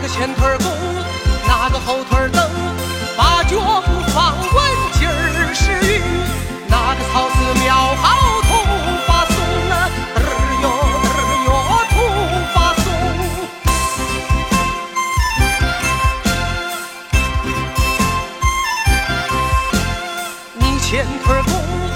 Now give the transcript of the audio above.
个前腿弓，哪个后腿蹬，把脚步放稳，劲儿是玉。哪个草字苗好头发松啊，嘚儿哟嘚儿哟头发松。你前腿弓。